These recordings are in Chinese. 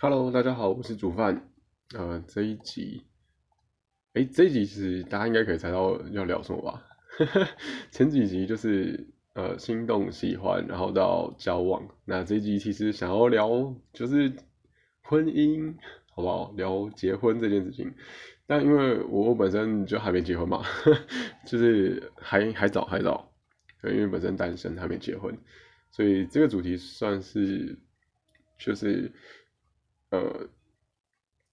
Hello，大家好，我是煮饭。呃，这一集，哎，这一集是大家应该可以猜到要聊什么吧？前几集就是呃心动、喜欢，然后到交往。那这一集其实想要聊就是婚姻，好不好？聊结婚这件事情。但因为我本身就还没结婚嘛，就是还还早还早，因为本身单身还没结婚，所以这个主题算是就是。呃，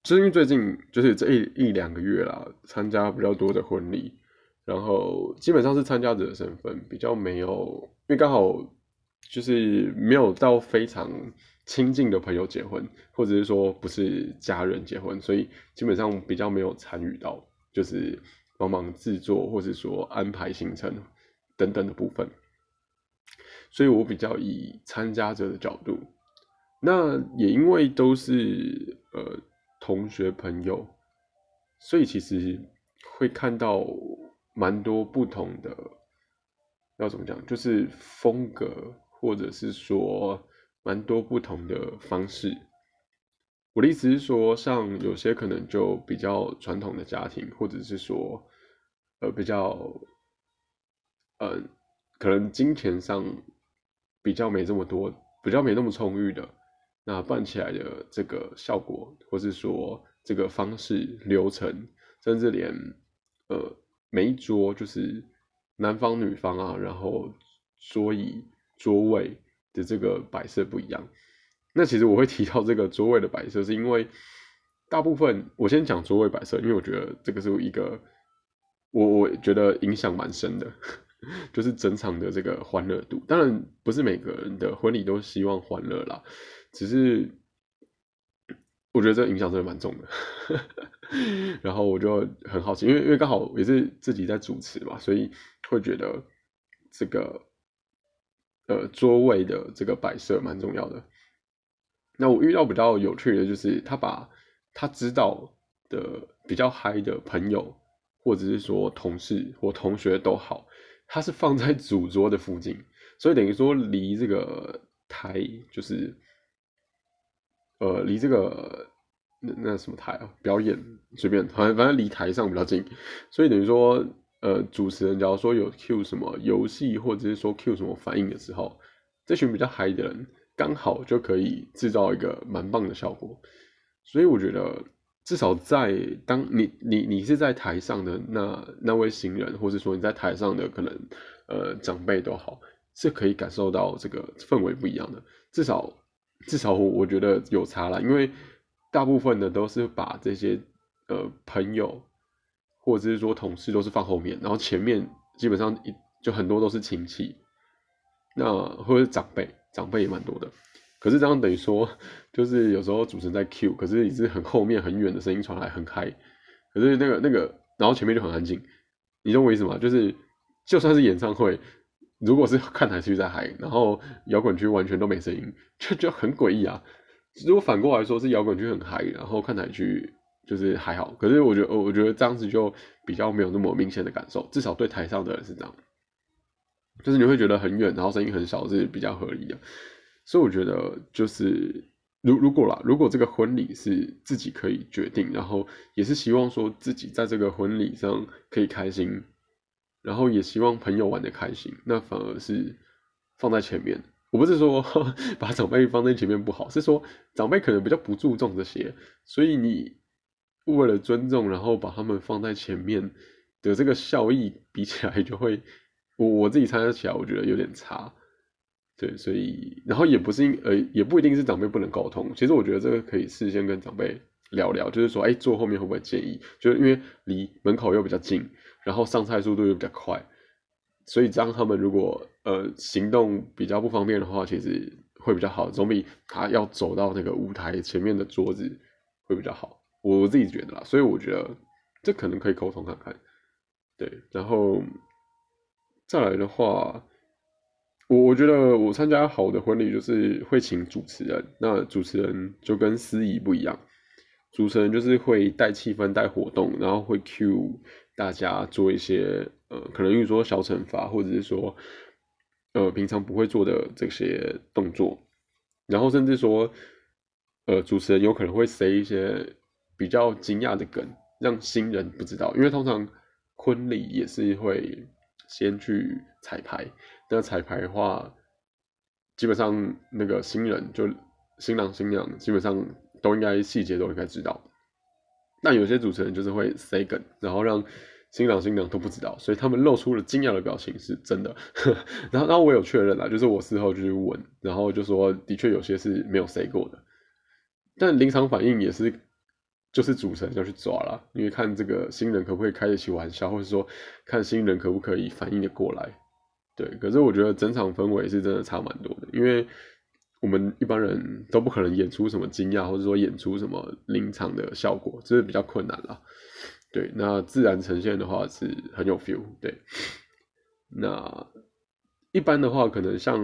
是因为最近就是这一一两个月啦，参加比较多的婚礼，然后基本上是参加者的身份，比较没有，因为刚好就是没有到非常亲近的朋友结婚，或者是说不是家人结婚，所以基本上比较没有参与到，就是帮忙制作或者说安排行程等等的部分，所以我比较以参加者的角度。那也因为都是呃同学朋友，所以其实会看到蛮多不同的，要怎么讲，就是风格或者是说蛮多不同的方式。我的意思是说，像有些可能就比较传统的家庭，或者是说呃比较，呃可能金钱上比较没这么多，比较没那么充裕的。那办起来的这个效果，或是说这个方式流程，甚至连呃每一桌就是男方女方啊，然后桌椅桌位的这个摆设不一样。那其实我会提到这个桌位的摆设，是因为大部分我先讲桌位摆设，因为我觉得这个是一个我我觉得影响蛮深的，就是整场的这个欢乐度。当然不是每个人的婚礼都希望欢乐啦。只是我觉得这影响真的蛮重的，然后我就很好奇，因为因为刚好也是自己在主持嘛，所以会觉得这个呃桌位的这个摆设蛮重要的。那我遇到比较有趣的，就是他把他知道的比较嗨的朋友，或者是说同事或同学都好，他是放在 主桌的附近，所以等于说离这个台就是。呃，离这个那那什么台啊，表演随便，反正反正离台上比较近，所以等于说，呃，主持人假如说有 Q 什么游戏，或者是说 Q 什么反应的时候，这群比较嗨的人刚好就可以制造一个蛮棒的效果。所以我觉得，至少在当你你你是在台上的那那位行人，或者说你在台上的可能呃长辈都好，是可以感受到这个氛围不一样的，至少。至少我我觉得有差了，因为大部分的都是把这些呃朋友或者是说同事都是放后面，然后前面基本上一就很多都是亲戚，那或者长辈，长辈也蛮多的。可是这样等于说，就是有时候主持人在 Q，可是也是很后面很远的声音传来很嗨，可是那个那个，然后前面就很安静。你懂我意思吗？就是就算是演唱会。如果是看台区在嗨，然后摇滚区完全都没声音，就就很诡异啊。如果反过来说是摇滚区很嗨，然后看台区就是还好，可是我觉得，我觉得这样子就比较没有那么明显的感受，至少对台上的人是这样，就是你会觉得很远，然后声音很小是比较合理的。所以我觉得就是如如果啦，如果这个婚礼是自己可以决定，然后也是希望说自己在这个婚礼上可以开心。然后也希望朋友玩的开心，那反而是放在前面。我不是说 把长辈放在前面不好，是说长辈可能比较不注重这些，所以你为了尊重，然后把他们放在前面的这个效益比起来，就会我我自己参加起来，我觉得有点差。对，所以然后也不是因呃也不一定是长辈不能沟通，其实我觉得这个可以事先跟长辈聊聊，就是说哎坐后面会不会介意？就是因为离门口又比较近。然后上菜速度又比较快，所以这样他们如果呃行动比较不方便的话，其实会比较好，总比他要走到那个舞台前面的桌子会比较好。我自己觉得啦，所以我觉得这可能可以沟通看看。对，然后再来的话，我我觉得我参加好的婚礼就是会请主持人，那主持人就跟司仪不一样，主持人就是会带气氛、带活动，然后会 cue。大家做一些呃，可能比如说小惩罚，或者是说呃平常不会做的这些动作，然后甚至说呃，主持人有可能会塞一些比较惊讶的梗，让新人不知道，因为通常婚礼也是会先去彩排，那彩排的话，基本上那个新人就新郎新娘基本上都应该细节都应该知道，但有些主持人就是会塞梗，然后让。新郎新娘都不知道，所以他们露出了惊讶的表情是真的。然后，然后我有确认了，就是我事后就去问，然后就说的确有些是没有 say 过的。但临场反应也是，就是主持人要去抓了，因为看这个新人可不可以开得起玩笑，或者说看新人可不可以反应的过来。对，可是我觉得整场氛围是真的差蛮多的，因为我们一般人都不可能演出什么惊讶，或者说演出什么临场的效果，这是比较困难了。对，那自然呈现的话是很有 feel。对，那一般的话，可能像，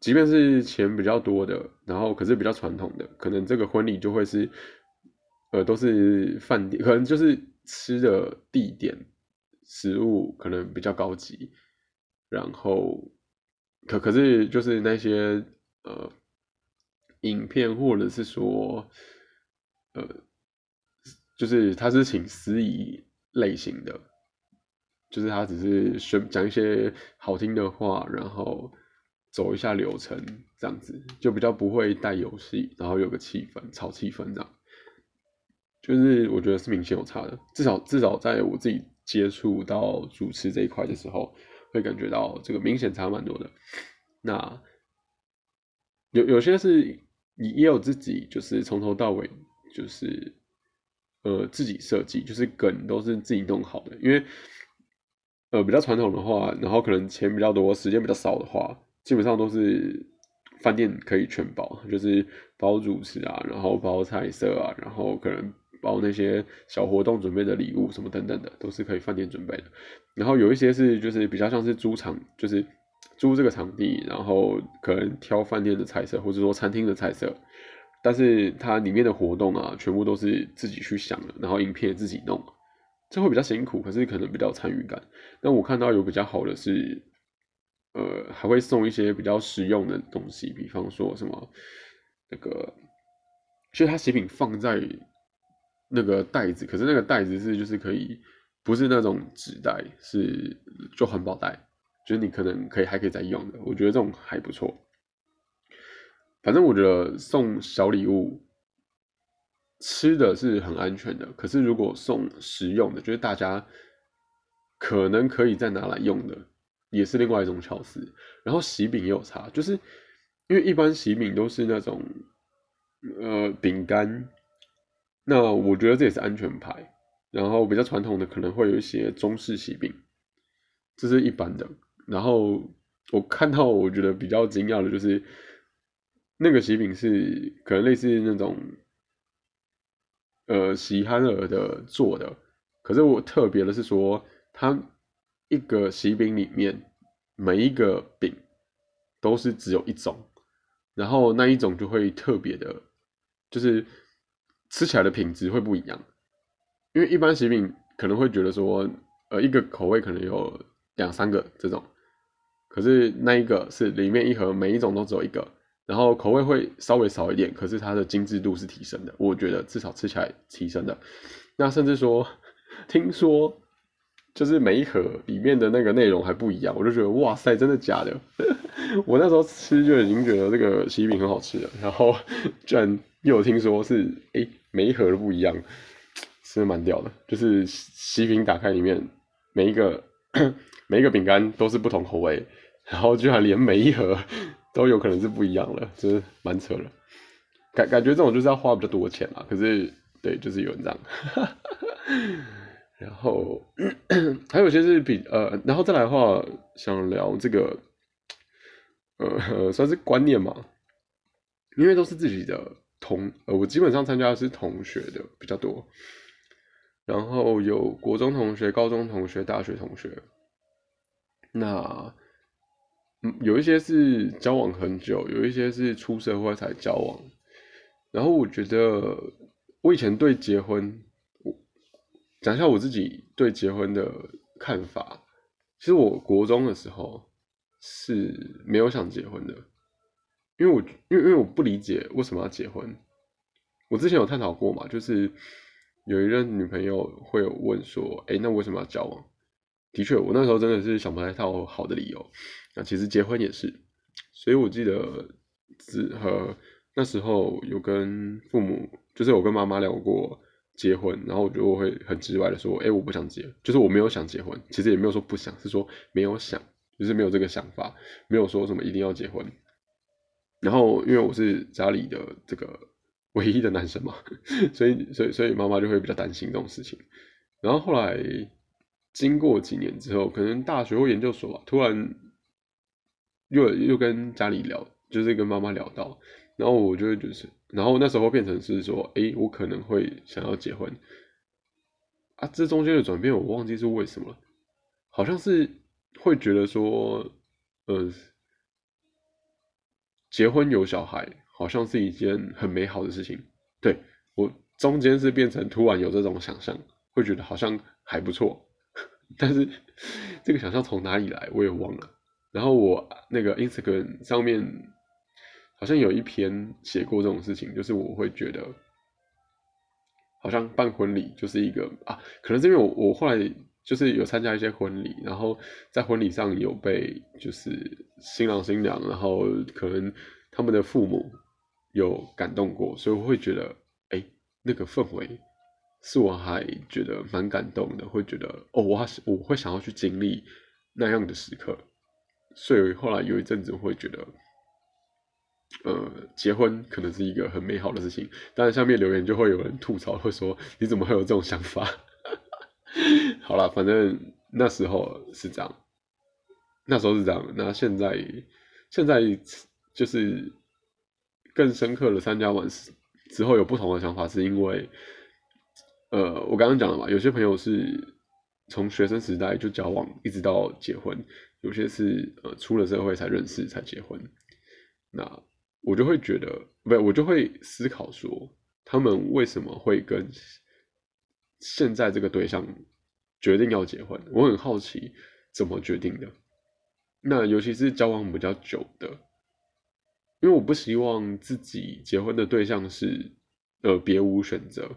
即便是钱比较多的，然后可是比较传统的，可能这个婚礼就会是，呃，都是饭店，可能就是吃的地点、食物可能比较高级，然后可可是就是那些呃影片或者是说呃。就是他是请司仪类型的，就是他只是宣讲一些好听的话，然后走一下流程这样子，就比较不会带游戏，然后有个气氛，炒气氛这样。就是我觉得是明显有差的，至少至少在我自己接触到主持这一块的时候，会感觉到这个明显差蛮多的。那有有些是你也有自己，就是从头到尾就是。呃，自己设计就是梗都是自己弄好的，因为呃比较传统的话，然后可能钱比较多，时间比较少的话，基本上都是饭店可以全包，就是包主持啊，然后包菜色啊，然后可能包那些小活动准备的礼物什么等等的，都是可以饭店准备的。然后有一些是就是比较像是租场，就是租这个场地，然后可能挑饭店的菜色，或者说餐厅的菜色。但是它里面的活动啊，全部都是自己去想的，然后影片自己弄，这会比较辛苦，可是可能比较参与感。那我看到有比较好的是，呃，还会送一些比较实用的东西，比方说什么那个，其实它喜饼放在那个袋子，可是那个袋子是就是可以，不是那种纸袋，是就环保袋，就是你可能可以还可以再用的，我觉得这种还不错。反正我觉得送小礼物，吃的是很安全的。可是如果送实用的，就是大家可能可以再拿来用的，也是另外一种巧思。然后喜饼也有差，就是因为一般喜饼都是那种呃饼干，那我觉得这也是安全牌。然后比较传统的可能会有一些中式喜饼，这是一般的。然后我看到我觉得比较惊讶的就是。那个喜饼是可能类似那种，呃，喜憨儿的做的，可是我特别的是说，它一个喜饼里面每一个饼都是只有一种，然后那一种就会特别的，就是吃起来的品质会不一样，因为一般喜饼可能会觉得说，呃，一个口味可能有两三个这种，可是那一个是里面一盒每一种都只有一个。然后口味会稍微少一点，可是它的精致度是提升的，我觉得至少吃起来提升的。那甚至说，听说就是每一盒里面的那个内容还不一样，我就觉得哇塞，真的假的？我那时候吃就已经觉得这个喜饼很好吃了，然后居然又有听说是哎每一盒都不一样，是蛮屌的。就是喜饼打开里面每一个 每一个饼干都是不同口味，然后居然连每一盒。都有可能是不一样的，就是蛮扯的。感感觉这种就是要花比较多钱嘛。可是，对，就是有人这样。然后 还有些是比呃，然后再来的话，想聊这个，呃，算是观念嘛。因为都是自己的同，呃，我基本上参加的是同学的比较多。然后有国中同学、高中同学、大学同学。那嗯。有一些是交往很久，有一些是出社会才交往。然后我觉得，我以前对结婚，我讲一下我自己对结婚的看法。其实我国中的时候是没有想结婚的，因为我因为因为我不理解为什么要结婚，我之前有探讨过嘛，就是有一任女朋友会有问说，哎，那为什么要交往？的确，我那时候真的是想不太到好的理由。那其实结婚也是，所以我记得只和那时候有跟父母，就是我跟妈妈聊过结婚，然后我就会很直白的说，哎，我不想结，就是我没有想结婚，其实也没有说不想，是说没有想，就是没有这个想法，没有说什么一定要结婚。然后因为我是家里的这个唯一的男生嘛，所以所以所以妈妈就会比较担心这种事情。然后后来经过几年之后，可能大学或研究所吧，突然又又跟家里聊，就是跟妈妈聊到，然后我就会就是，然后那时候变成是说，哎，我可能会想要结婚啊。这中间的转变我忘记是为什么了，好像是会觉得说，呃。结婚有小孩，好像是一件很美好的事情。对我中间是变成突然有这种想象，会觉得好像还不错。但是这个想象从哪里来，我也忘了。然后我那个 Instagram 上面好像有一篇写过这种事情，就是我会觉得好像办婚礼就是一个啊，可能是因为我我后来就是有参加一些婚礼，然后在婚礼上有被就是新郎新娘，然后可能他们的父母有感动过，所以我会觉得，哎，那个氛围是我还觉得蛮感动的，会觉得哦，我还我会想要去经历那样的时刻，所以后来有一阵子会觉得，呃，结婚可能是一个很美好的事情，当然下面留言就会有人吐槽，会说你怎么会有这种想法？好了，反正那时候是这样，那时候是这样。那现在，现在就是更深刻的参加完之后有不同的想法，是因为，呃，我刚刚讲了嘛，有些朋友是从学生时代就交往，一直到结婚；有些是呃出了社会才认识才结婚。那我就会觉得，不，我就会思考说，他们为什么会跟现在这个对象？决定要结婚，我很好奇怎么决定的。那尤其是交往比较久的，因为我不希望自己结婚的对象是呃别无选择。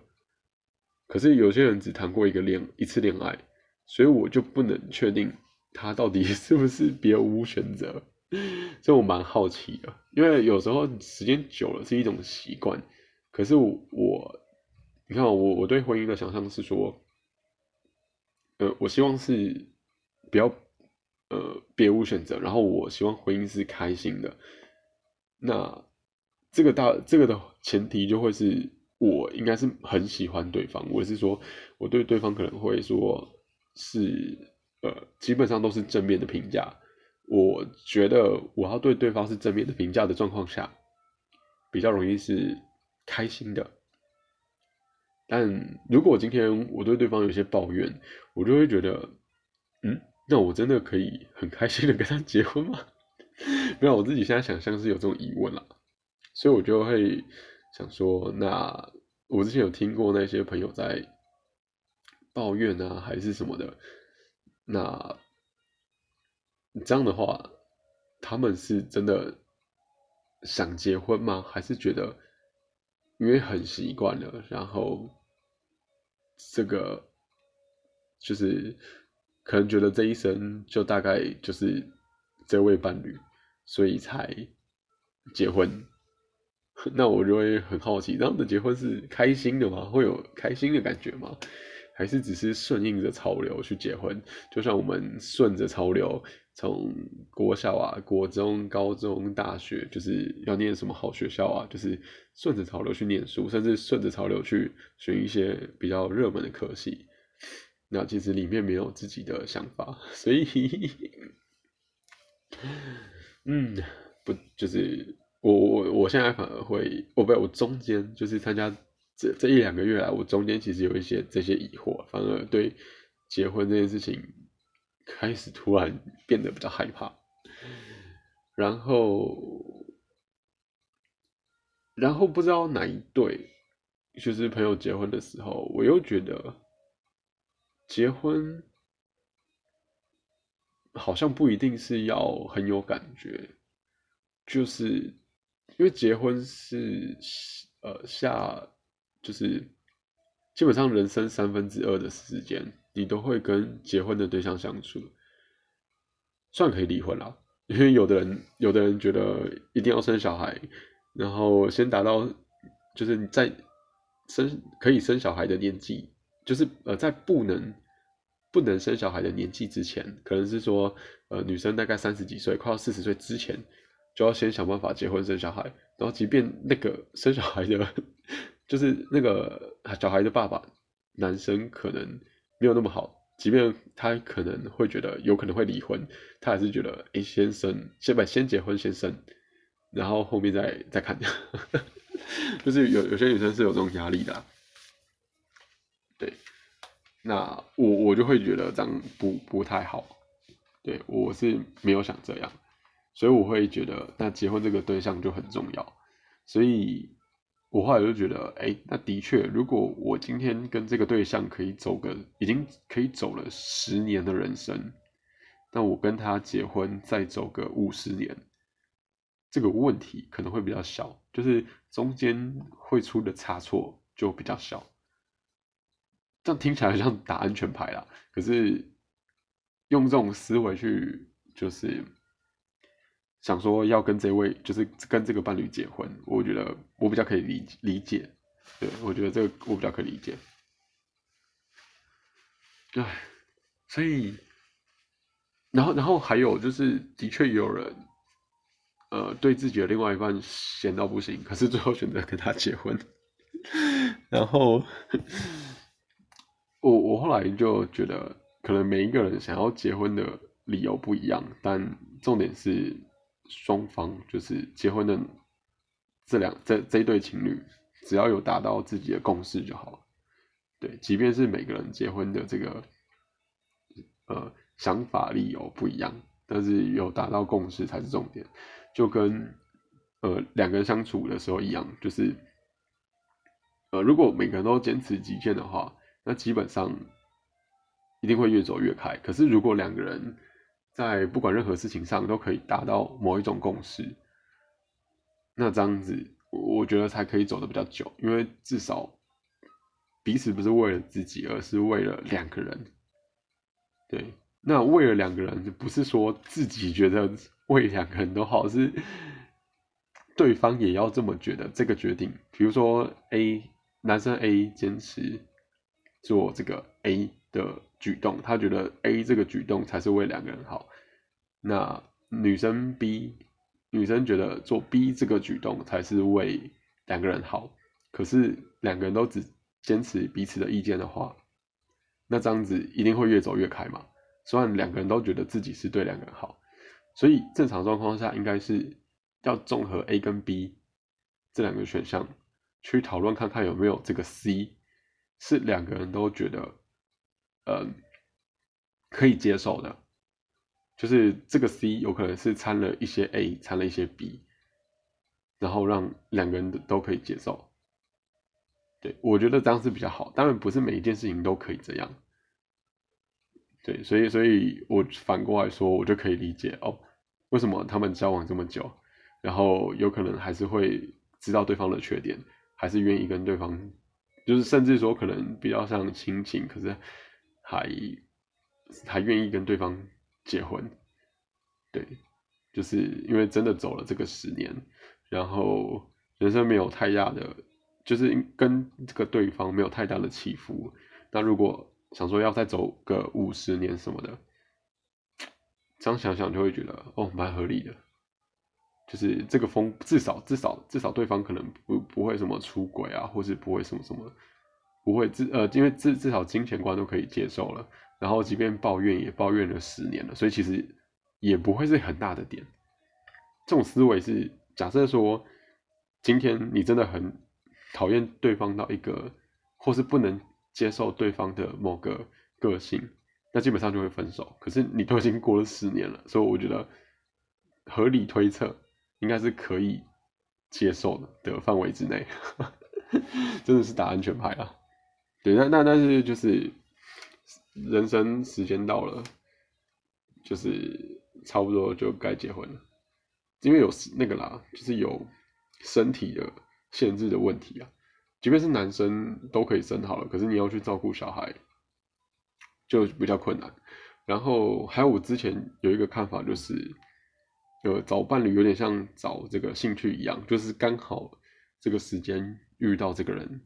可是有些人只谈过一个恋一次恋爱，所以我就不能确定他到底 是不是别无选择。所以我蛮好奇的，因为有时候时间久了是一种习惯。可是我，你看我我对婚姻的想象是说。呃，我希望是不要呃别无选择，然后我希望婚姻是开心的。那这个大这个的前提就会是我应该是很喜欢对方，我是说我对对方可能会说是呃基本上都是正面的评价。我觉得我要对对方是正面的评价的状况下，比较容易是开心的。但如果今天我对对方有些抱怨，我就会觉得，嗯，那我真的可以很开心的跟他结婚吗？没有，我自己现在想象是有这种疑问了，所以我就会想说，那我之前有听过那些朋友在抱怨啊，还是什么的，那这样的话，他们是真的想结婚吗？还是觉得因为很习惯了，然后？这个就是可能觉得这一生就大概就是这位伴侣，所以才结婚。那我就会很好奇，这样的结婚是开心的吗？会有开心的感觉吗？还是只是顺应着潮流去结婚？就像我们顺着潮流，从国小啊、国中、高中、大学，就是要念什么好学校啊，就是顺着潮流去念书，甚至顺着潮流去选一些比较热门的科系。那其实里面没有自己的想法，所以，嗯，不，就是我我我现在反而会，我不，我中间就是参加。这这一两个月来，我中间其实有一些这些疑惑，反而对结婚这件事情开始突然变得比较害怕。然后，然后不知道哪一对就是朋友结婚的时候，我又觉得结婚好像不一定是要很有感觉，就是因为结婚是呃下。就是基本上人生三分之二的时间，你都会跟结婚的对象相处，算可以离婚了。因为有的人，有的人觉得一定要生小孩，然后先达到就是你在生可以生小孩的年纪，就是呃在不能不能生小孩的年纪之前，可能是说呃女生大概三十几岁，快要四十岁之前，就要先想办法结婚生小孩，然后即便那个生小孩的，就是那个小孩的爸爸男生可能没有那么好。即便他可能会觉得有可能会离婚，他还是觉得哎，先生先把先结婚先生，然后后面再再看，就是有有些女生是有这种压力的，对，那我我就会觉得这样不不太好，对我是没有想这样，所以我会觉得那结婚这个对象就很重要，所以。我后来就觉得，哎，那的确，如果我今天跟这个对象可以走个，已经可以走了十年的人生，那我跟他结婚再走个五十年，这个问题可能会比较小，就是中间会出的差错就比较小。这样听起来像打安全牌啦，可是用这种思维去，就是。想说要跟这位，就是跟这个伴侣结婚，我觉得我比较可以理理解，对我觉得这个我比较可以理解。对，所以，然后然后还有就是，的确有人，呃，对自己的另外一半闲到不行，可是最后选择跟他结婚。然后，我我后来就觉得，可能每一个人想要结婚的理由不一样，但重点是。双方就是结婚的这两这这对情侣，只要有达到自己的共识就好了。对，即便是每个人结婚的这个呃想法理由不一样，但是有达到共识才是重点。就跟呃两个人相处的时候一样，就是呃如果每个人都坚持己见的话，那基本上一定会越走越开。可是如果两个人，在不管任何事情上都可以达到某一种共识，那这样子我觉得才可以走得比较久，因为至少彼此不是为了自己，而是为了两个人。对，那为了两个人，不是说自己觉得为两个人都好，是对方也要这么觉得。这个决定，比如说 A 男生 A 坚持做这个 A 的。举动，他觉得 A 这个举动才是为两个人好。那女生 B，女生觉得做 B 这个举动才是为两个人好。可是两个人都只坚持彼此的意见的话，那这样子一定会越走越开嘛。虽然两个人都觉得自己是对两个人好，所以正常状况下应该是要综合 A 跟 B 这两个选项去讨论，看看有没有这个 C 是两个人都觉得。呃，可以接受的，就是这个 C 有可能是掺了一些 A，掺了一些 B，然后让两个人都可以接受。对我觉得这样是比较好，当然不是每一件事情都可以这样。对，所以所以我反过来说，我就可以理解哦，为什么他们交往这么久，然后有可能还是会知道对方的缺点，还是愿意跟对方，就是甚至说可能比较像亲情，可是。还还愿意跟对方结婚，对，就是因为真的走了这个十年，然后人生没有太大的，就是跟这个对方没有太大的起伏。那如果想说要再走个五十年什么的，这样想想就会觉得哦，蛮合理的。就是这个风至少至少至少对方可能不不会什么出轨啊，或是不会什么什么。不会至呃，因为至至少金钱观都可以接受了，然后即便抱怨也抱怨了十年了，所以其实也不会是很大的点。这种思维是假设说，今天你真的很讨厌对方到一个，或是不能接受对方的某个个性，那基本上就会分手。可是你都已经过了十年了，所以我觉得合理推测应该是可以接受的的范围之内，真的是打安全牌啊。对，那那但是就是人生时间到了，就是差不多就该结婚了，因为有那个啦，就是有身体的限制的问题啊。即便是男生都可以生好了，可是你要去照顾小孩，就比较困难。然后还有我之前有一个看法，就是呃找伴侣有点像找这个兴趣一样，就是刚好这个时间遇到这个人，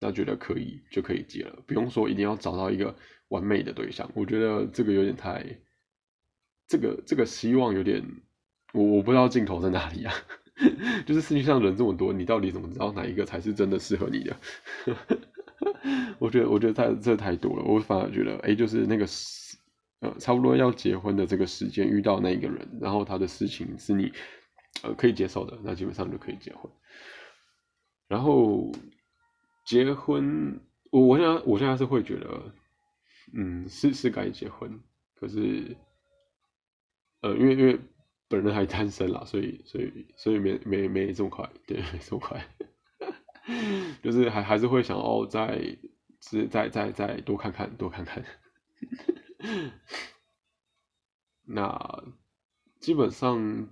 那觉得可以就可以结了，不用说一定要找到一个完美的对象。我觉得这个有点太，这个这个希望有点，我我不知道尽头在哪里啊。就是世界上人这么多，你到底怎么知道哪一个才是真的适合你的？我觉得我觉得太这太多了，我反而觉得哎，就是那个。呃，差不多要结婚的这个时间遇到那一个人，然后他的事情是你呃可以接受的，那基本上就可以结婚。然后结婚，我我现在我现在是会觉得，嗯，是是该结婚，可是呃，因为因为本人还单身啦，所以所以所以没没没这么快，对，没这么快，就是还还是会想要再再再再多看看多看看。那基本上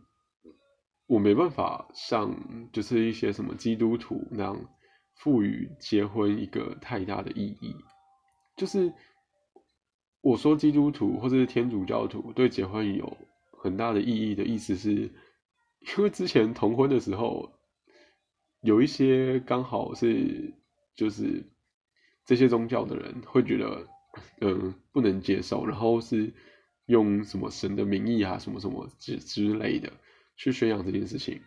我没办法像就是一些什么基督徒那样赋予结婚一个太大的意义。就是我说基督徒或者是天主教徒对结婚有很大的意义的意思，是因为之前同婚的时候有一些刚好是就是这些宗教的人会觉得。嗯，不能接受，然后是用什么神的名义啊，什么什么之之类的去宣扬这件事情。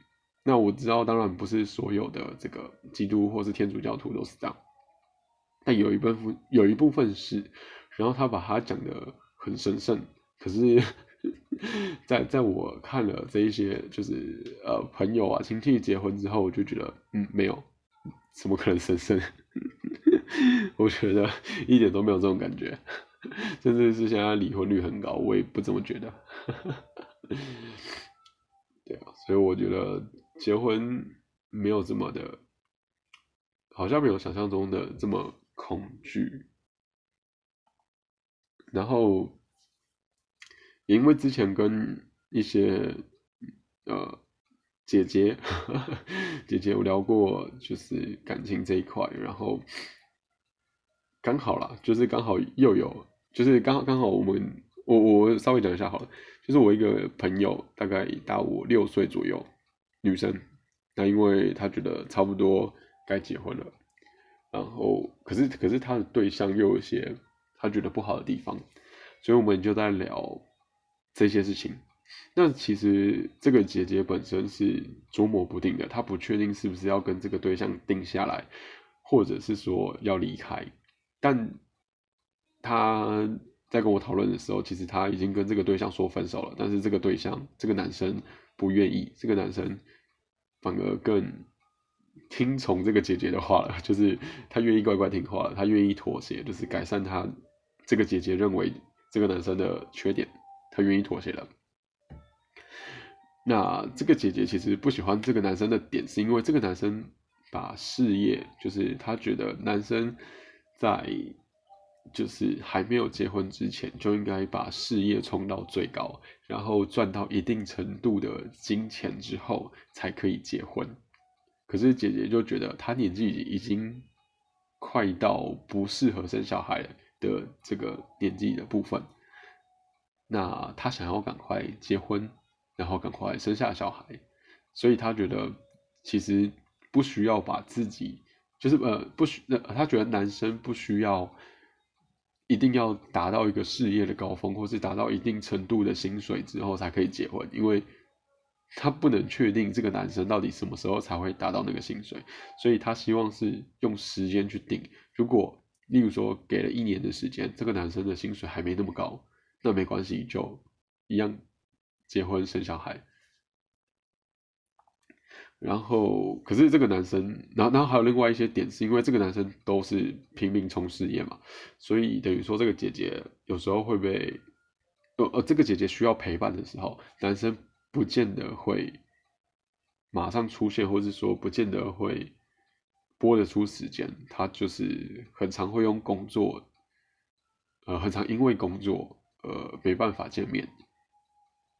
那我知道，当然不是所有的这个基督或是天主教徒都是这样，但有一部分有一部分是，然后他把它讲的很神圣。可是，在在我看了这一些就是呃朋友啊亲戚结婚之后，我就觉得嗯没有，怎么可能神圣？我觉得一点都没有这种感觉，甚至是现在离婚率很高，我也不这么觉得。对啊，所以我觉得结婚没有这么的，好像没有想象中的这么恐惧。然后，因为之前跟一些呃姐姐姐姐有聊过，就是感情这一块，然后。刚好啦，就是刚好又有，就是刚好刚好我们，我我稍微讲一下好了，就是我一个朋友，大概大我六岁左右，女生，那因为她觉得差不多该结婚了，然后可是可是她的对象又有些她觉得不好的地方，所以我们就在聊这些事情。那其实这个姐姐本身是捉摸不定的，她不确定是不是要跟这个对象定下来，或者是说要离开。但他在跟我讨论的时候，其实他已经跟这个对象说分手了，但是这个对象这个男生不愿意，这个男生反而更听从这个姐姐的话了，就是他愿意乖乖听话了，他愿意妥协，就是改善他这个姐姐认为这个男生的缺点，他愿意妥协了。那这个姐姐其实不喜欢这个男生的点，是因为这个男生把事业，就是他觉得男生。在就是还没有结婚之前，就应该把事业冲到最高，然后赚到一定程度的金钱之后，才可以结婚。可是姐姐就觉得她年纪已经快到不适合生小孩的这个年纪的部分，那她想要赶快结婚，然后赶快生下小孩，所以她觉得其实不需要把自己。就是呃不需那他觉得男生不需要一定要达到一个事业的高峰，或是达到一定程度的薪水之后才可以结婚，因为他不能确定这个男生到底什么时候才会达到那个薪水，所以他希望是用时间去定。如果例如说给了一年的时间，这个男生的薪水还没那么高，那没关系，就一样结婚生小孩。然后，可是这个男生，然后，然后还有另外一些点，是因为这个男生都是拼命冲事业嘛，所以等于说这个姐姐有时候会被，呃呃，这个姐姐需要陪伴的时候，男生不见得会马上出现，或者说不见得会拨得出时间，他就是很常会用工作，呃，很常因为工作，呃，没办法见面。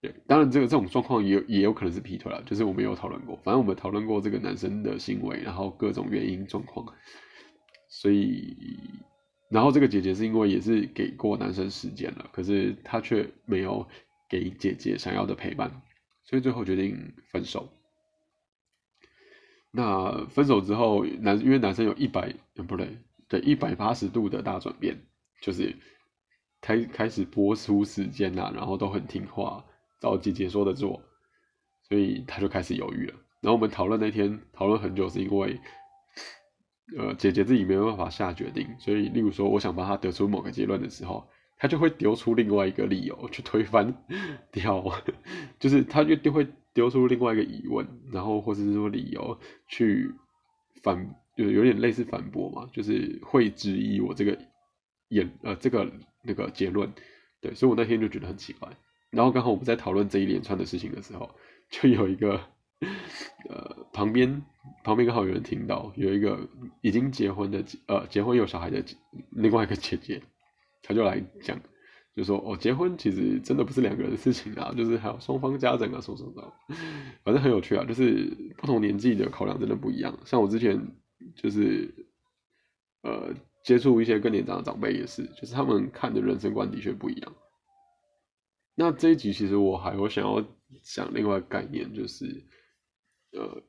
对，当然这个这种状况也有也有可能是劈腿了，就是我们有讨论过，反正我们讨论过这个男生的行为，然后各种原因状况，所以，然后这个姐姐是因为也是给过男生时间了，可是他却没有给姐姐想要的陪伴，所以最后决定分手。那分手之后，男因为男生有一百不对，对一百八十度的大转变，就是开开始播出时间呐，然后都很听话。照姐姐说的做，所以他就开始犹豫了。然后我们讨论那天讨论很久，是因为，呃，姐姐自己没有办法下决定，所以例如说，我想帮她得出某个结论的时候，她就会丢出另外一个理由去推翻掉，就是她就就会丢出另外一个疑问，然后或者是说理由去反，就是有点类似反驳嘛，就是会质疑我这个言呃这个那个结论，对，所以我那天就觉得很奇怪。然后刚好我们在讨论这一连串的事情的时候，就有一个，呃，旁边旁边刚好有人听到，有一个已经结婚的，呃，结婚有小孩的另外一个姐姐，她就来讲，就说哦，结婚其实真的不是两个人的事情啊，就是还有双方家长啊，什么什么的，反正很有趣啊，就是不同年纪的考量真的不一样。像我之前就是，呃，接触一些更年长的长辈也是，就是他们看的人生观的确不一样。那这一集其实我还有想要讲另外概念，就是，呃，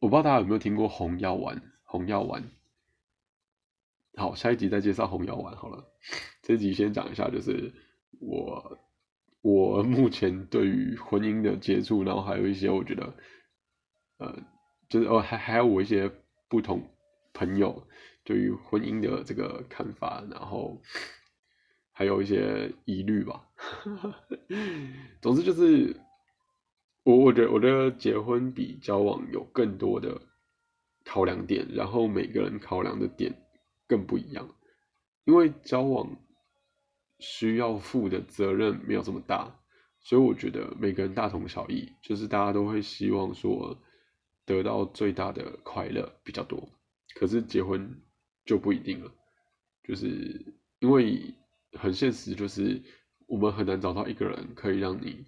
我不知道大家有没有听过红药丸，红药丸。好，下一集再介绍红药丸好了。这一集先讲一下，就是我我目前对于婚姻的接触，然后还有一些我觉得，呃，就是哦，还还有我一些不同朋友对于婚姻的这个看法，然后。还有一些疑虑吧，总之就是我我觉得我觉得结婚比交往有更多的考量点，然后每个人考量的点更不一样，因为交往需要负的责任没有这么大，所以我觉得每个人大同小异，就是大家都会希望说得到最大的快乐比较多，可是结婚就不一定了，就是因为。很现实，就是我们很难找到一个人可以让你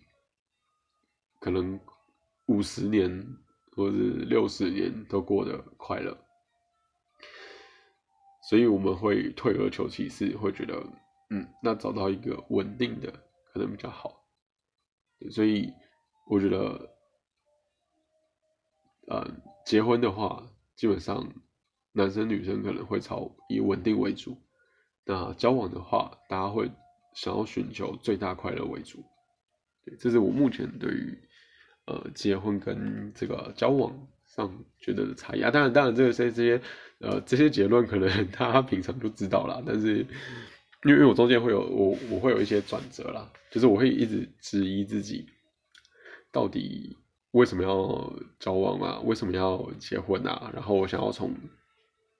可能五十年或者六十年都过得快乐，所以我们会退而求其次，会觉得嗯，那找到一个稳定的可能比较好。所以我觉得，呃，结婚的话，基本上男生女生可能会朝以稳定为主。那交往的话，大家会想要寻求最大快乐为主，对，这是我目前对于呃结婚跟这个交往上觉得的差异啊。当然，当然，这个这些呃这些结论可能 大家平常就知道了，但是因为我中间会有我我会有一些转折啦，就是我会一直质疑自己，到底为什么要交往啊？为什么要结婚啊？然后我想要从。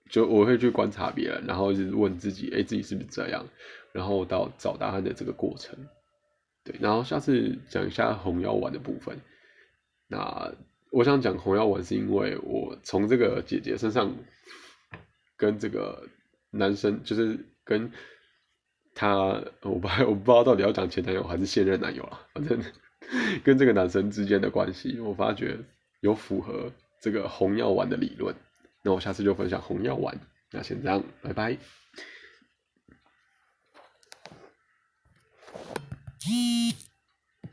就我会去观察别人，然后就是问自己，哎，自己是不是这样？然后到找答案的这个过程，对。然后下次讲一下红药丸的部分。那我想讲红药丸，是因为我从这个姐姐身上，跟这个男生，就是跟他，我不我不知道到底要讲前男友还是现任男友了，反正跟这个男生之间的关系，我发觉有符合这个红药丸的理论。那我下次就分享红药丸，那先这样，拜拜。